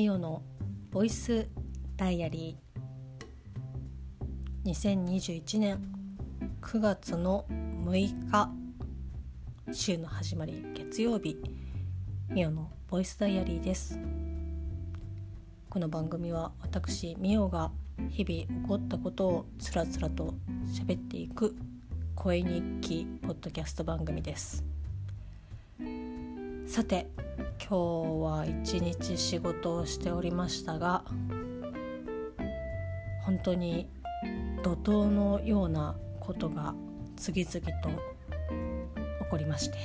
ミオのボイスダイアリー。2021年9月の6日週の始まり月曜日ミオのボイスダイアリーです。この番組は私ミオが日々起こったことをつらつらと喋っていく声日記ポッドキャスト番組です。さて今日は一日仕事をしておりましたが本当に怒涛のようなことが次々と起こりまして、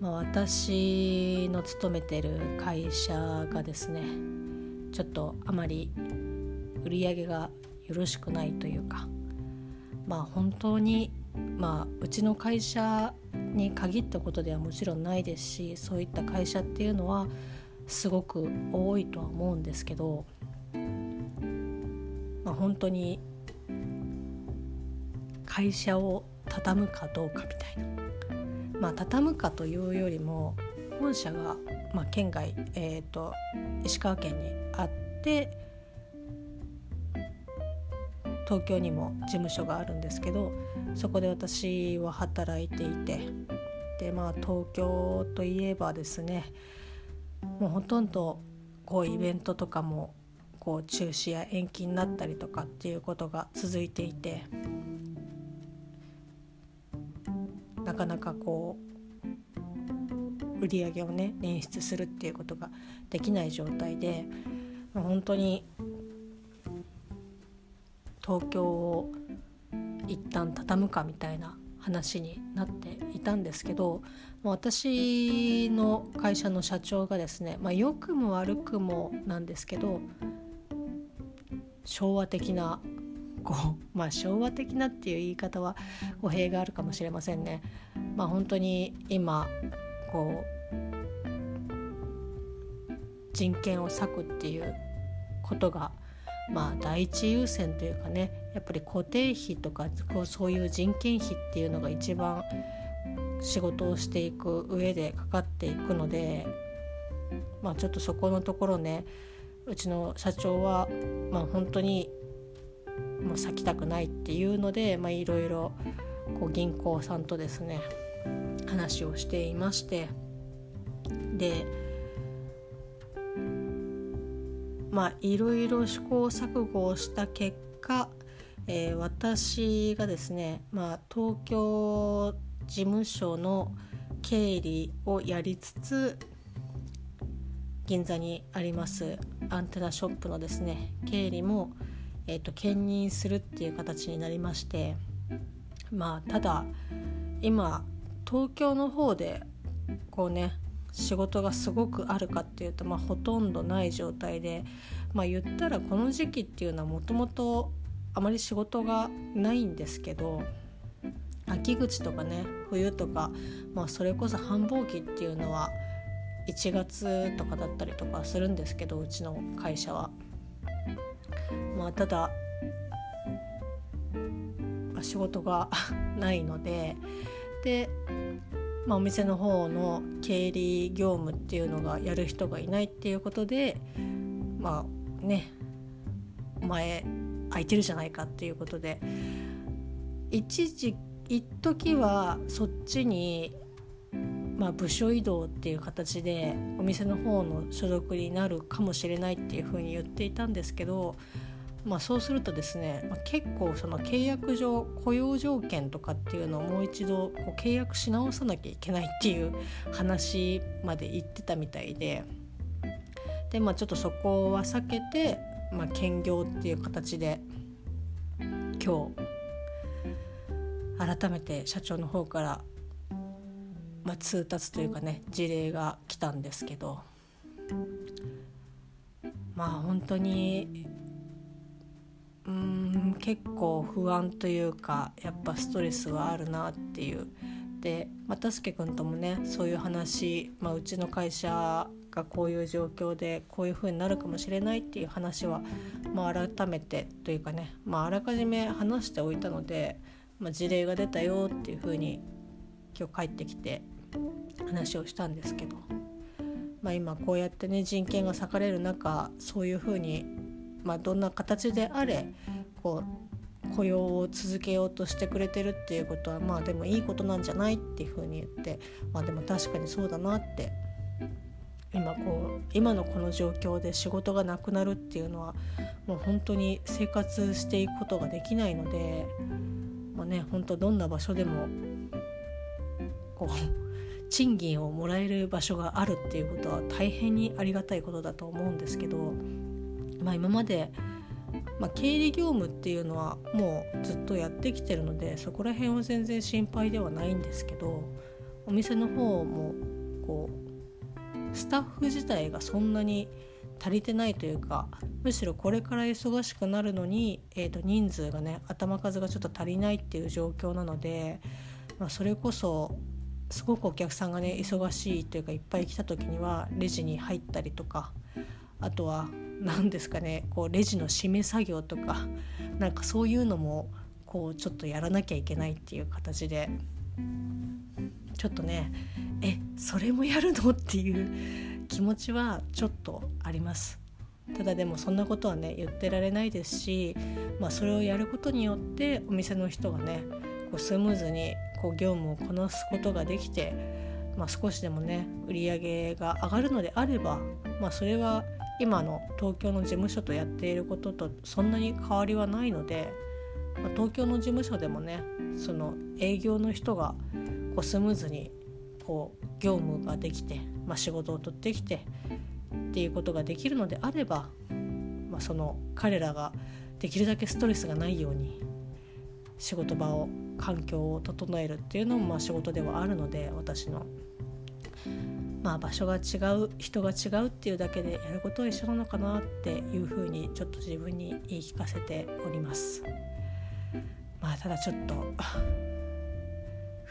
まあ、私の勤めてる会社がですねちょっとあまり売り上げがよろしくないというかまあ本当にまあうちの会社に限ったことではもちろんないですしそういった会社っていうのはすごく多いとは思うんですけど、まあ、本当に会社を畳むかどうかみたいな。まあ畳むかというよりも本社が、まあ、県外、えーと、石川県にあって東京にも事務所があるんですけどそこで私は働いていてでまあ東京といえばですねもうほとんどこうイベントとかもこう中止や延期になったりとかっていうことが続いていてなかなかこう売り上げをね捻出するっていうことができない状態で本当に東京を一旦畳むかみたいな話になっていたんですけど私の会社の社長がですね、まあ、良くも悪くもなんですけど昭和的なこう、まあ、昭和的なっていう言い方は語弊があるかもしれませんね。まあ、本当に今こう人権を割くっていうことがまあ第一優先というかねやっぱり固定費とかこうそういう人件費っていうのが一番仕事をしていく上でかかっていくのでまあちょっとそこのところねうちの社長はまあ本当にもう咲きたくないっていうのでいろいろ銀行さんとですね話をしていましてでまあいろいろ試行錯誤をした結果、えー、私がですね、まあ、東京事務所の経理をやりつつ銀座にありますアンテナショップのですね経理も、えーと、兼任するっていう形になりましてまあただ今東京の方でこうね仕事がすごくあるかっていうと、まあ、ほとんどない状態で、まあ、言ったらこの時期っていうのはもともとあまり仕事がないんですけど秋口とかね冬とか、まあ、それこそ繁忙期っていうのは1月とかだったりとかするんですけどうちの会社は。まあ、ただ仕事がないのででまあ、お店の方の経理業務っていうのがやる人がいないっていうことでまあね前空いてるじゃないかっていうことで一時一時はそっちに、まあ、部署移動っていう形でお店の方の所属になるかもしれないっていうふうに言っていたんですけどまあ、そうするとですね、ま、結構その契約上雇用条件とかっていうのをもう一度こう契約し直さなきゃいけないっていう話まで言ってたみたいでで、まあ、ちょっとそこは避けて、まあ、兼業っていう形で今日改めて社長の方から、まあ、通達というかね事例が来たんですけどまあ本当にうん結構不安というかやっぱストレスはあるなっていう。で、まあ、たすけくんともねそういう話、まあ、うちの会社がこういう状況でこういう風になるかもしれないっていう話は、まあ、改めてというかね、まあ、あらかじめ話しておいたので、まあ、事例が出たよっていう風に今日帰ってきて話をしたんですけどまあ、今こうやってね人権が裂かれる中そういうふうに、まあ、どんな形であれこう雇用を続けようとしてくれてるっていうことはまあでもいいことなんじゃないっていうふうに言ってまあでも確かにそうだなって今こう今のこの状況で仕事がなくなるっていうのはもう本当に生活していくことができないので、まあね、本当どんな場所でもこう賃金をもらえる場所があるっていうことは大変にありがたいことだと思うんですけど、まあ、今まで、まあ、経理業務っていうのはもうずっとやってきてるのでそこら辺は全然心配ではないんですけどお店の方もこうスタッフ自体がそんなに足りてないというかむしろこれから忙しくなるのに、えー、と人数がね頭数がちょっと足りないっていう状況なので、まあ、それこそすごくお客さんがね忙しいというかいっぱい来た時にはレジに入ったりとかあとは何ですかねこうレジの締め作業とかなんかそういうのもこうちょっとやらなきゃいけないっていう形で。ちょっとねえそれもやるの？っていう気持ちはちょっとあります。ただでもそんなことはね言ってられないですし、まあ、それをやることによってお店の人がねこうスムーズにこう業務をこなすことができて、まあ、少しでもね売り上げが上がるのであれば、まあ、それは今の東京の事務所とやっていることとそんなに変わりはないので、まあ、東京の事務所でもねその営業の人がこうスムーズにこう業務ができて、まあ、仕事を取ってきてっていうことができるのであれば、まあ、その彼らができるだけストレスがないように仕事場を環境を整えるっていうのもまあ仕事ではあるので私の。まあ、場所が違う人が違うっていうだけでやることは一緒なのかなっていうふうにちょっと自分に言い聞かせております。まあ、ただちょっと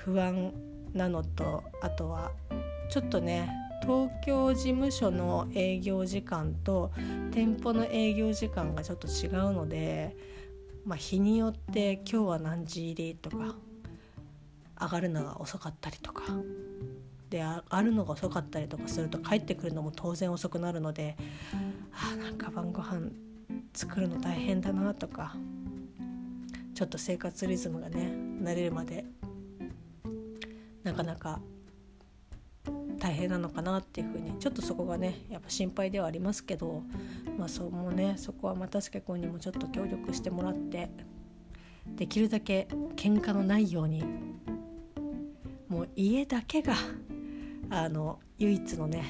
不安なのとあとはちょっとね東京事務所の営業時間と店舗の営業時間がちょっと違うのでまあ、日によって今日は何時入りとか上がるのが遅かったりとかで上がるのが遅かったりとかすると帰ってくるのも当然遅くなるのであなんか晩ご飯作るの大変だなとかちょっと生活リズムがね慣れるまでなかなか大変なのかなっていうふうにちょっとそこがねやっぱ心配ではありますけどまあそうもねそこは又助君にもちょっと協力してもらってできるだけ喧嘩のないようにもう家だけがあの唯一のね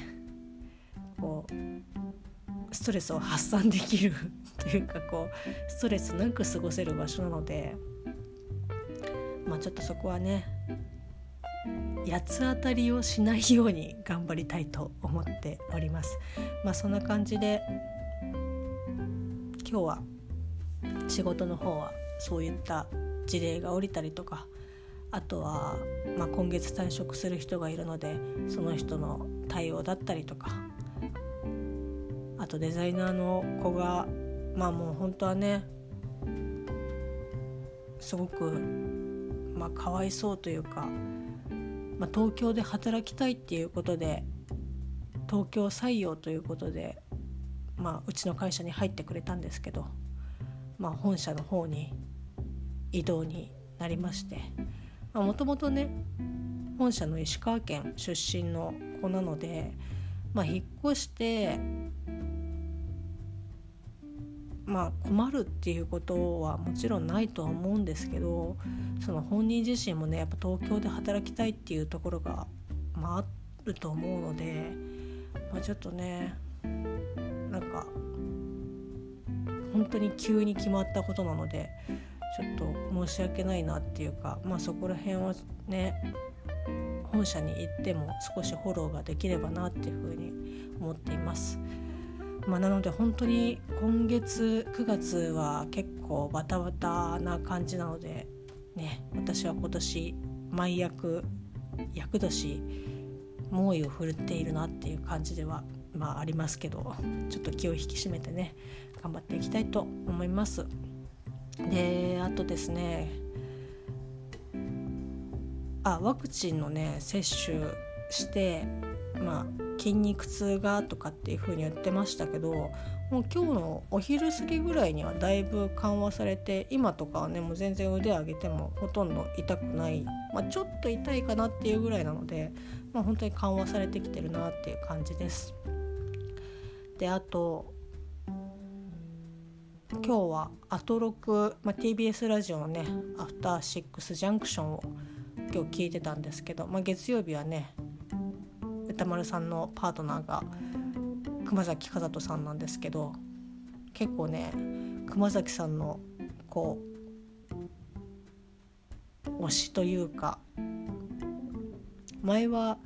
こうストレスを発散できるというかこうストレスなく過ごせる場所なのでまあちょっとそこはね八つ当たりをしないように頑張りたいと思っております。まあ、そんな感じで今日は仕事の方はそういった事例が降りたりとかあとは、まあ、今月退職する人がいるのでその人の対応だったりとかあとデザイナーの子がまあもう本当はねすごくまあかわいそうというかまあ、東京で働きたいっていうことで東京採用ということで、まあ、うちの会社に入ってくれたんですけど、まあ、本社の方に異動になりましてもともとね本社の石川県出身の子なので、まあ、引っ越してまあ困るっていうことはもちろんないとは思うんですけどその本人自身もねやっぱ東京で働きたいっていうところが、まあ、あると思うので、まあ、ちょっとねなんか本当に急に決まったことなのでちょっと申し訳ないなっていうかまあそこら辺はね本社に行っても少しフォローができればなっていうふうに思っています。まあ、なので本当に今月9月は結構バタバタな感じなのでね私は今年毎役厄年猛威を振るっているなっていう感じではまあありますけどちょっと気を引き締めてね頑張っていきたいと思います。であとですねあワクチンのね接種してまあ筋肉痛がとかっていう風に言ってましたけどもう今日のお昼過ぎぐらいにはだいぶ緩和されて今とかはねもう全然腕上げてもほとんど痛くない、まあ、ちょっと痛いかなっていうぐらいなので、まあ、本当に緩和されてきてるなっていう感じです。であと今日はアトロク、まあ、TBS ラジオのね「アフターシックスジャンクション」を今日聞いてたんですけど、まあ、月曜日はね歌丸さんのパートナーが熊崎和人さんなんですけど結構ね熊崎さんのこう推しというか前は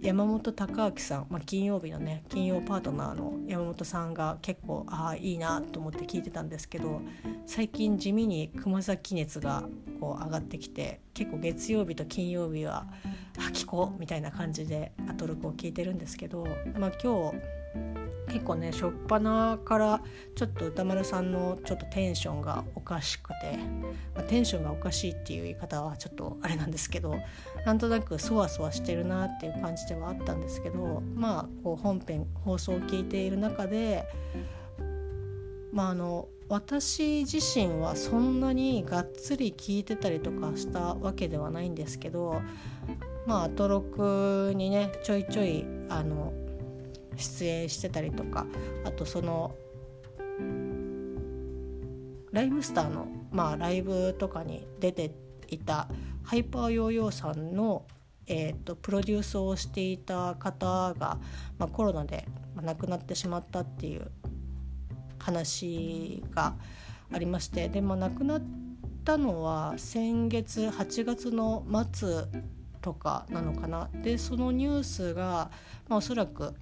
山本隆明さん、まあ、金曜日のね金曜パートナーの山本さんが結構ああいいなと思って聞いてたんですけど最近地味に熊崎熱がこう上がってきて結構月曜日と金曜日は「あ聞こう」みたいな感じでアトロクを聞いてるんですけど、まあ、今日結構ね初っ端からちょっと歌丸さんのちょっとテンションがおかしくて、まあ、テンションがおかしいっていう言い方はちょっとあれなんですけどなんとなくそわそわしてるなっていう感じではあったんですけどまあこう本編放送を聞いている中でまああの私自身はそんなにがっつり聞いてたりとかしたわけではないんですけどまあアトロクにねちょいちょいあの出演してたりとかあとそのライムスターの、まあ、ライブとかに出ていたハイパーヨーヨーさんの、えーと、プロデュースをしていた方が、まあ、コロナで亡くなってしまったっていう話がありましてで、まあ、亡くなったのは先月8月の末とかなのかな。でそのニュースが、まあ、おそらく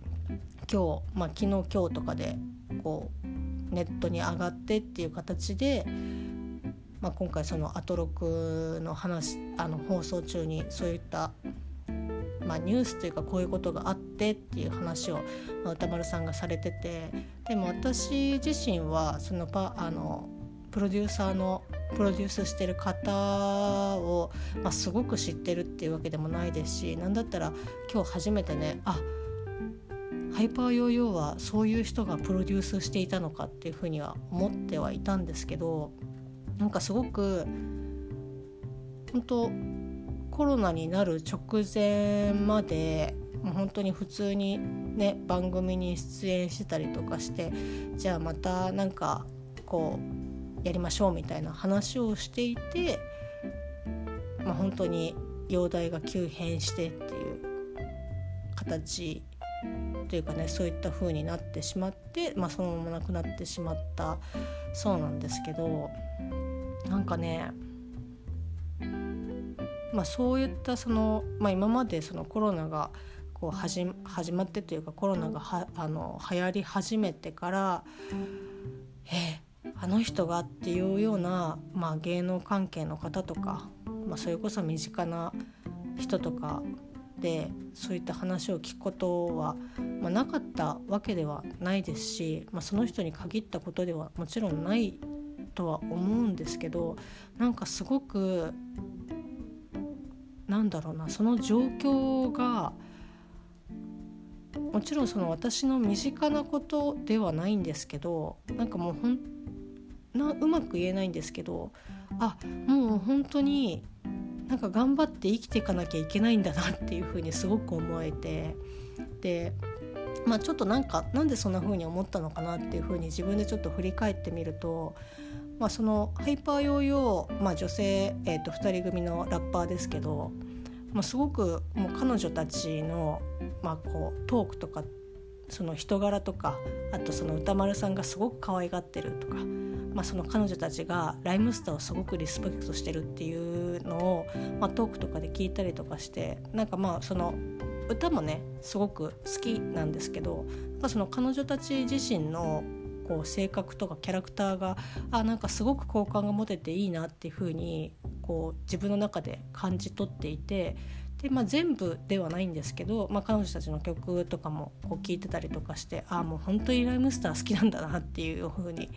今日、まあ、昨日今日とかでこうネットに上がってっていう形で、まあ、今回そのアトロクの話あの放送中にそういった、まあ、ニュースというかこういうことがあってっていう話を、まあ、歌丸さんがされててでも私自身はそのパあのプロデューサーのプロデュースしてる方を、まあ、すごく知ってるっていうわけでもないですし何だったら今日初めてねあハイパーヨーヨーはそういう人がプロデュースしていたのかっていうふうには思ってはいたんですけどなんかすごく本当コロナになる直前までもう本当に普通にね番組に出演してたりとかしてじゃあまたなんかこうやりましょうみたいな話をしていて、まあ、本当に容体が急変してっていう形というかねそういった風になってしまって、まあ、そのまま亡くなってしまったそうなんですけどなんかねまあ、そういったその、まあ、今までそのコロナがこう始まってというかコロナがはあの流行り始めてからえあの人がっていうような、まあ、芸能関係の方とか、まあ、それこそ身近な人とかでそういった話を聞くことは、まあ、なかったわけではないですし、まあ、その人に限ったことではもちろんないとは思うんですけどなんかすごくなんだろうなその状況がもちろんその私の身近なことではないんですけどなんかもうほんなうまく言えないんですけどあもう本当になんか頑張って生きていかなきゃいけないんだなっていうふうにすごく思えてでまあちょっとなんかなんでそんな風に思ったのかなっていうふうに自分でちょっと振り返ってみると、まあ、そのハイパーヨーヨー、まあ、女性、えー、と2人組のラッパーですけど、まあ、すごくもう彼女たちの、まあ、こうトークとかその人柄とかあとその歌丸さんがすごく可愛がってるとかまあ、その彼女たちがライムスターをすごくリスペクトしてるっていうのを、まあ、トークとかで聞いたりとかしてなんかまあその歌もねすごく好きなんですけどなんかその彼女たち自身のこう性格とかキャラクターがあなんかすごく好感が持てていいなっていう風にこう自分の中で感じ取っていてで、まあ、全部ではないんですけど、まあ、彼女たちの曲とかもこう聴いてたりとかしてああもう本当にライムスター好きなんだなっていう風に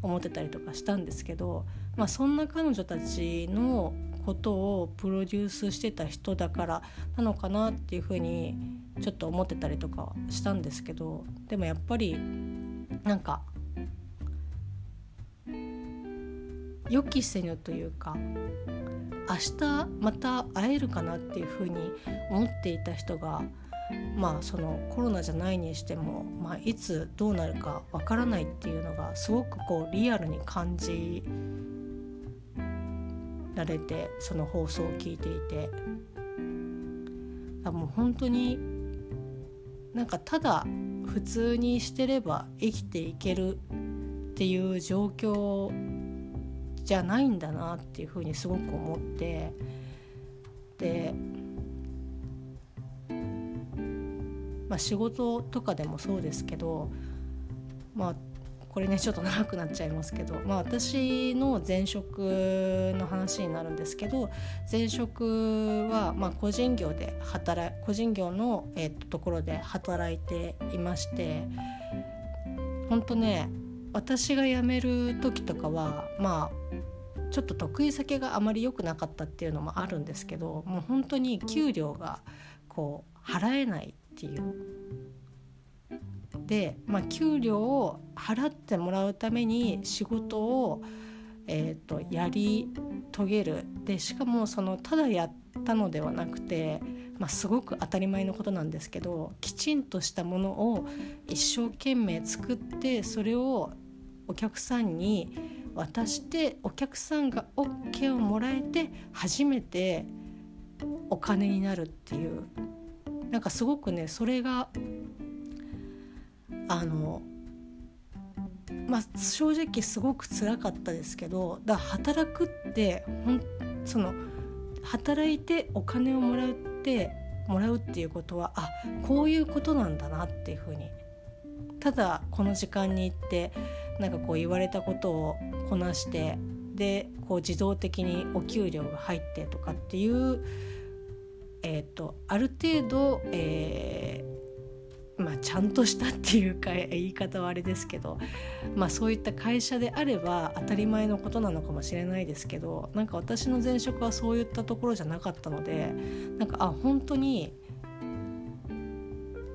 思ってたりとかしたんですけど、まあ、そんな彼女たちのことをプロデュースしてた人だからなのかなっていうふうにちょっと思ってたりとかしたんですけどでもやっぱりなんか予期せぬというか明日また会えるかなっていうふうに思っていた人がまあそのコロナじゃないにしても、まあ、いつどうなるかわからないっていうのがすごくこうリアルに感じられてその放送を聞いていて。もう本当になんかただ普通にしてれば生きていけるっていう状況じゃないんだなっていうふうにすごく思ってでまあ、仕事とかでもそうですけどまあこれねちょっと長くなっちゃいますけど、まあ、私の前職の話になるんですけど前職はま個人業で働個人業の、えー、とところで働いていまして本当ね私が辞める時とかはまあちょっと得意先があまり良くなかったっていうのもあるんですけどもう本当に給料がこう払えないっていう。で、まあ、給料を払ってもらうために仕事を、えーと、やり遂げるでしかもそのただやったのではなくて、まあ、すごく当たり前のことなんですけどきちんとしたものを一生懸命作ってそれをお客さんに渡してお客さんが OK をもらえて初めてお金になるっていうなんかすごくねそれがあのまあ正直すごく辛かったですけどだから働くってほんその働いてお金をもらうってもらうっていうことはあこういうことなんだなっていうふうに。ただこの時間に行ってなんかこう言われたことをこなしてでこう自動的にお給料が入ってとかっていうえーと、ある程度、えー、まあ、ちゃんとしたっていうか言い方はあれですけど、まあ、そういった会社であれば当たり前のことなのかもしれないですけどなんか私の前職はそういったところじゃなかったのでなんかあ本当に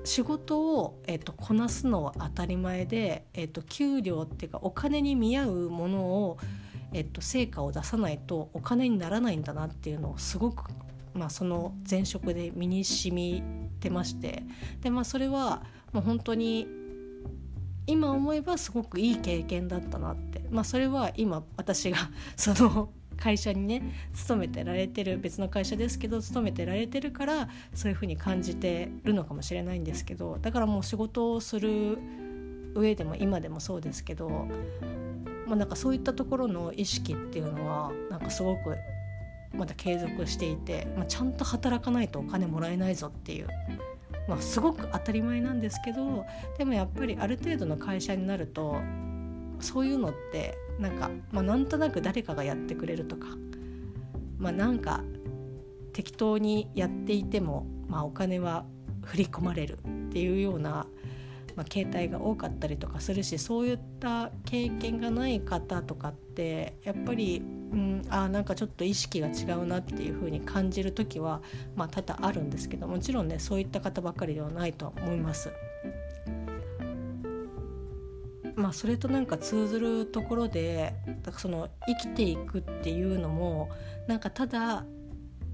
仕事を、えーと、こなすのは当たり前で、えーと、給料っていうかお金に見合うものを、えーと成果を出さないとお金にならないんだなっていうのをすごくまあ、その前職で身に染みてましてで、まあ、それはもう本当に今思えばすごくいい経験だったなって、まあ、それは今私がその会社にね勤めてられてる別の会社ですけど勤めてられてるからそういうふうに感じてるのかもしれないんですけどだからもう仕事をする上でも今でもそうですけど、まあ、なんかそういったところの意識っていうのはなんかすごくまだ継続していて、まあ、ちゃんと働かないとお金もらえないぞっていう、まあ、すごく当たり前なんですけどでもやっぱりある程度の会社になるとそういうのってなんか、まあ、なんとなく誰かがやってくれるとか、まあ、なんか適当にやっていても、まあ、お金は振り込まれるっていうような、まあ、携帯が多かったりとかするしそういった経験がない方とかってやっぱりうん、あなんかちょっと意識が違うなっていう風に感じる時は、まあ、多々あるんですけどもちろんねそういった方ばかりではないと思います。まあ、それとなんか通ずるところでだかその生きていくっていうのもなんかただ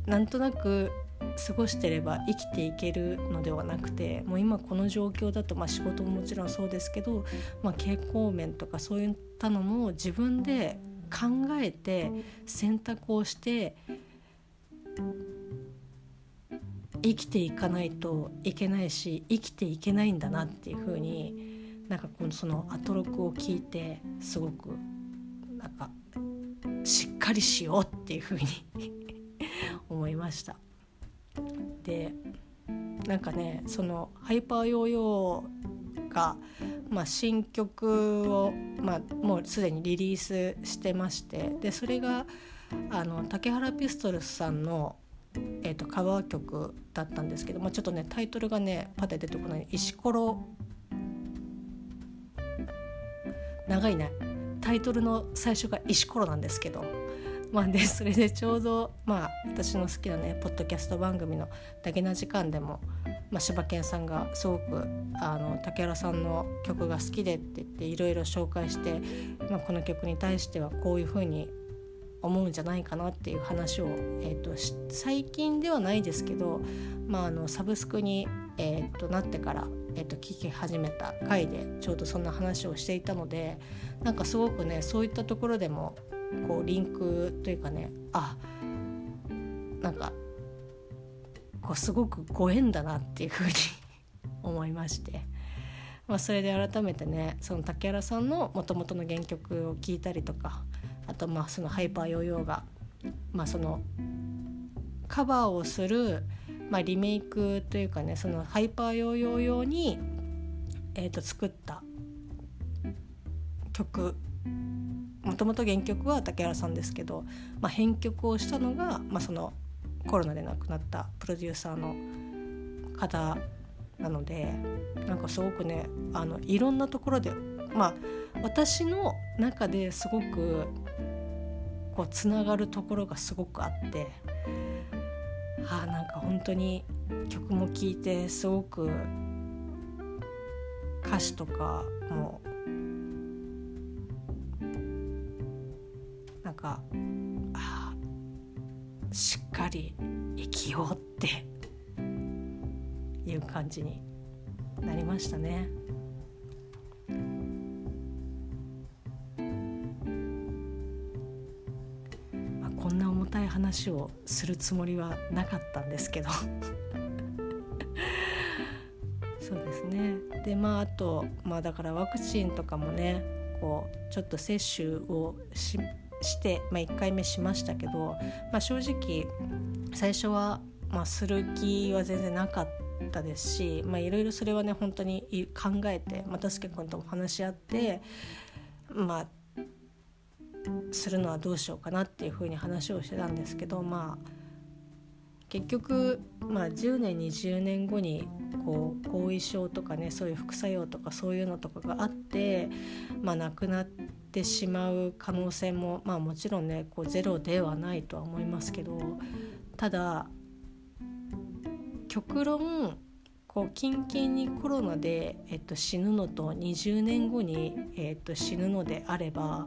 なんとなく過ごしてれば生きていけるのではなくてもう今この状況だと、まあ、仕事ももちろんそうですけど、まあ、傾向面とかそういったのも自分で考えて選択をして生きていかないといけないし生きていけないんだなっていうふうになんかこのそのアトロクを聞いてすごくなんかしっかりしようっていうふうに 思いました。でなんかねそのハイパーヨーヨーがまあ、新曲を、まあ、もうすでにリリースしてましてでそれがあの竹原ピストルスさんの、えーと、カバー曲だったんですけど、まあ、ちょっとねタイトルがねパテ出てこない「石ころ」長いねタイトルの最初が「石ころ」なんですけど。まあでそれでちょうどまあ私の好きなねポッドキャスト番組の「だけな時間」でも、まあ、柴犬さんがすごくあの竹原さんの曲が好きでって言っていろいろ紹介して、まあ、この曲に対してはこういうふうに思うんじゃないかなっていう話を、えーと、最近ではないですけど、まあ、あのサブスクに、えーと、なってから、えーと聞き始めた回でちょうどそんな話をしていたのでなんかすごくねそういったところでもこうリンクというかねあなんかこうすごくご縁だなっていうふうに 思いまして。まあ、それで改めてねその竹原さんのもともとの原曲を聴いたりとかあとまあそのハイパーヨーヨーが、まあ、そのカバーをする、まあ、リメイクというかねそのハイパーヨーヨー用に、えー、と作った曲。もともと原曲は竹原さんですけど、まあ、編曲をしたのが、まあ、そのコロナで亡くなったプロデューサーの方なのでなんかすごくねあのいろんなところでまあ私の中ですごくこうつながるところがすごくあってあなんか本当に曲も聴いてすごく歌詞とかもなんかあしっかり生きようっていう感じになりましたね。ない話をするつもりはなかったんですけど。そうですね。でまああとまあだからワクチンとかもねこうちょっと接種をしして、まあ、1回目しましたけど、まあ、正直最初は、まあ、する気は全然なかったですしいろいろそれはね本当に考えて、まあ、たすけ君とも話し合ってまあするのはどうしようかなっていうふうに話をしてたんですけどまあ結局、まあ、10年20年後にこう後遺症とかねそういう副作用とかそういうのとかがあって、まあ、亡くなってしまう可能性も、まあ、もちろんねこうゼロではないとは思いますけどただ極論こうキンキンにコロナで、えっと、死ぬのと20年後に、えっと、死ぬのであれば、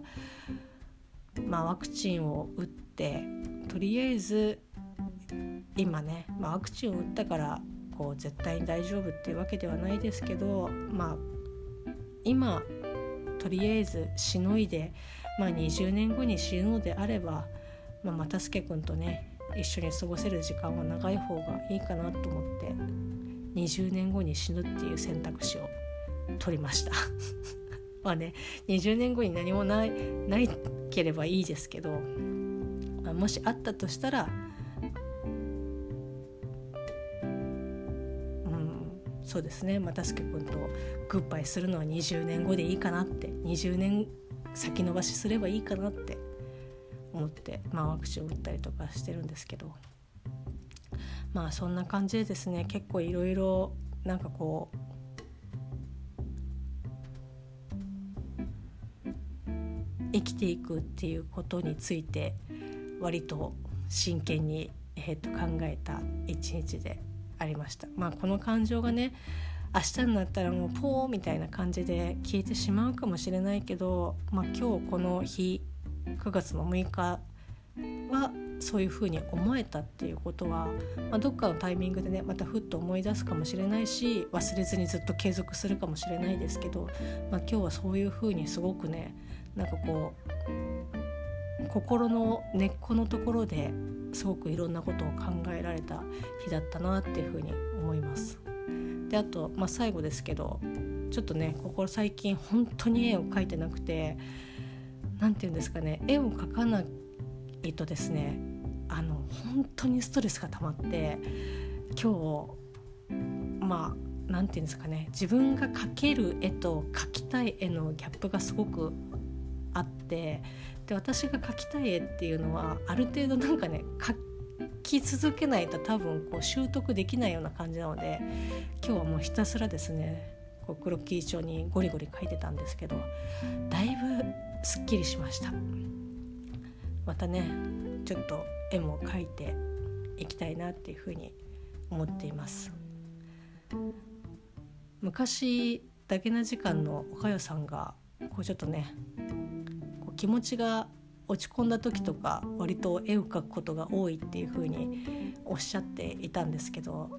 まあ、ワクチンを打ってとりあえず今ね、まあ、ワクチンを打ったからこう絶対に大丈夫っていうわけではないですけどまあ今とりあえずしのいで、まあ、20年後に死ぬのであれば、まあ、又助君とね一緒に過ごせる時間は長い方がいいかなと思って20年後に死ぬっていう選択肢を取りました。まあね20年後に何もないないければいいですけど、まあ、もしあったとしたらうんそうですね。又助君とグッバイするのは20年後でいいかなって20年先延ばしすればいいかなって思って、まあ、ワクチンを打ったりとかしてるんですけど。まあそんな感じでですね結構いろいろなんかこう生きていくっていうことについて割と真剣に、えー、と考えた一日でありました。まあ、この感情がね明日になったらもうポーみたいな感じで消えてしまうかもしれないけど、まあ、今日この日9月の6日はそういうふうに思えたっていうことは、まあ、どっかのタイミングでねまたふっと思い出すかもしれないし忘れずにずっと継続するかもしれないですけど、まあ、今日はそういうふうにすごくねなんかこう心の根っこのところですごくいろんなことを考えられた日だったなっていうふうに思います。であと、まあ、最後ですけどちょっとねここ最近本当に絵を描いてなくて何て言うんですかね絵を描かないとですねあの本当にストレスが溜まって今日まあ何て言うんですかね自分が描ける絵と描きたい絵のギャップがすごくあってで私が描きたい絵っていうのはある程度なんかね描き続けないと多分こう習得できないような感じなので今日はもうひたすらですねこうクロッキー帳にゴリゴリ書いてたんですけどだいぶすっきりしました。またねちょっと絵も描いていきたいなっていうふうに思っています昔だけな時間のおかよさんがこうちょっとねこう気持ちが落ち込んだ時とか割と絵を描くことが多いっていう風におっしゃっていたんですけど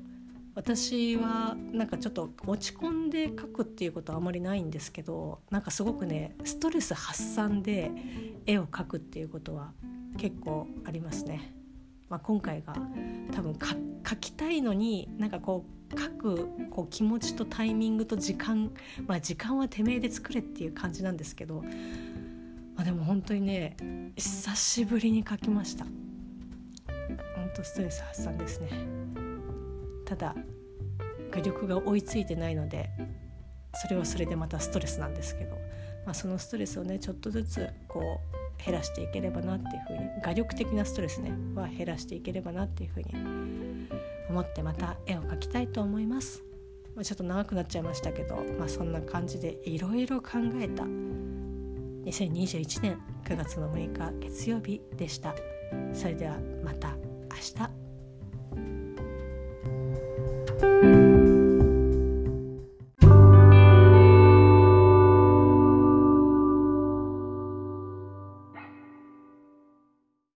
私はなんかちょっと落ち込んで描くっていうことはあまりないんですけどなんかすごくねストレス発散で絵を描くっていうことは結構ありますね。まあ、今回が多分描きたいのになんかこう書くこう気持ちとタイミングと時間まあ時間はてめえで作れっていう感じなんですけど、まあ、でも本当にね久しぶりに書きました。本当ストレス発散ですね。ただ画力が追いついてないのでそれはそれでまたストレスなんですけど、まあ、そのストレスをねちょっとずつこう減らしていければなっていうふうに画力的なストレスねは減らしていければなっていうふうに思ってまた絵を描きたいと思います。まあ、ちょっと長くなっちゃいましたけど、まあ、そんな感じでいろいろ考えた2021年9月の6日月曜日でした。それではまた明日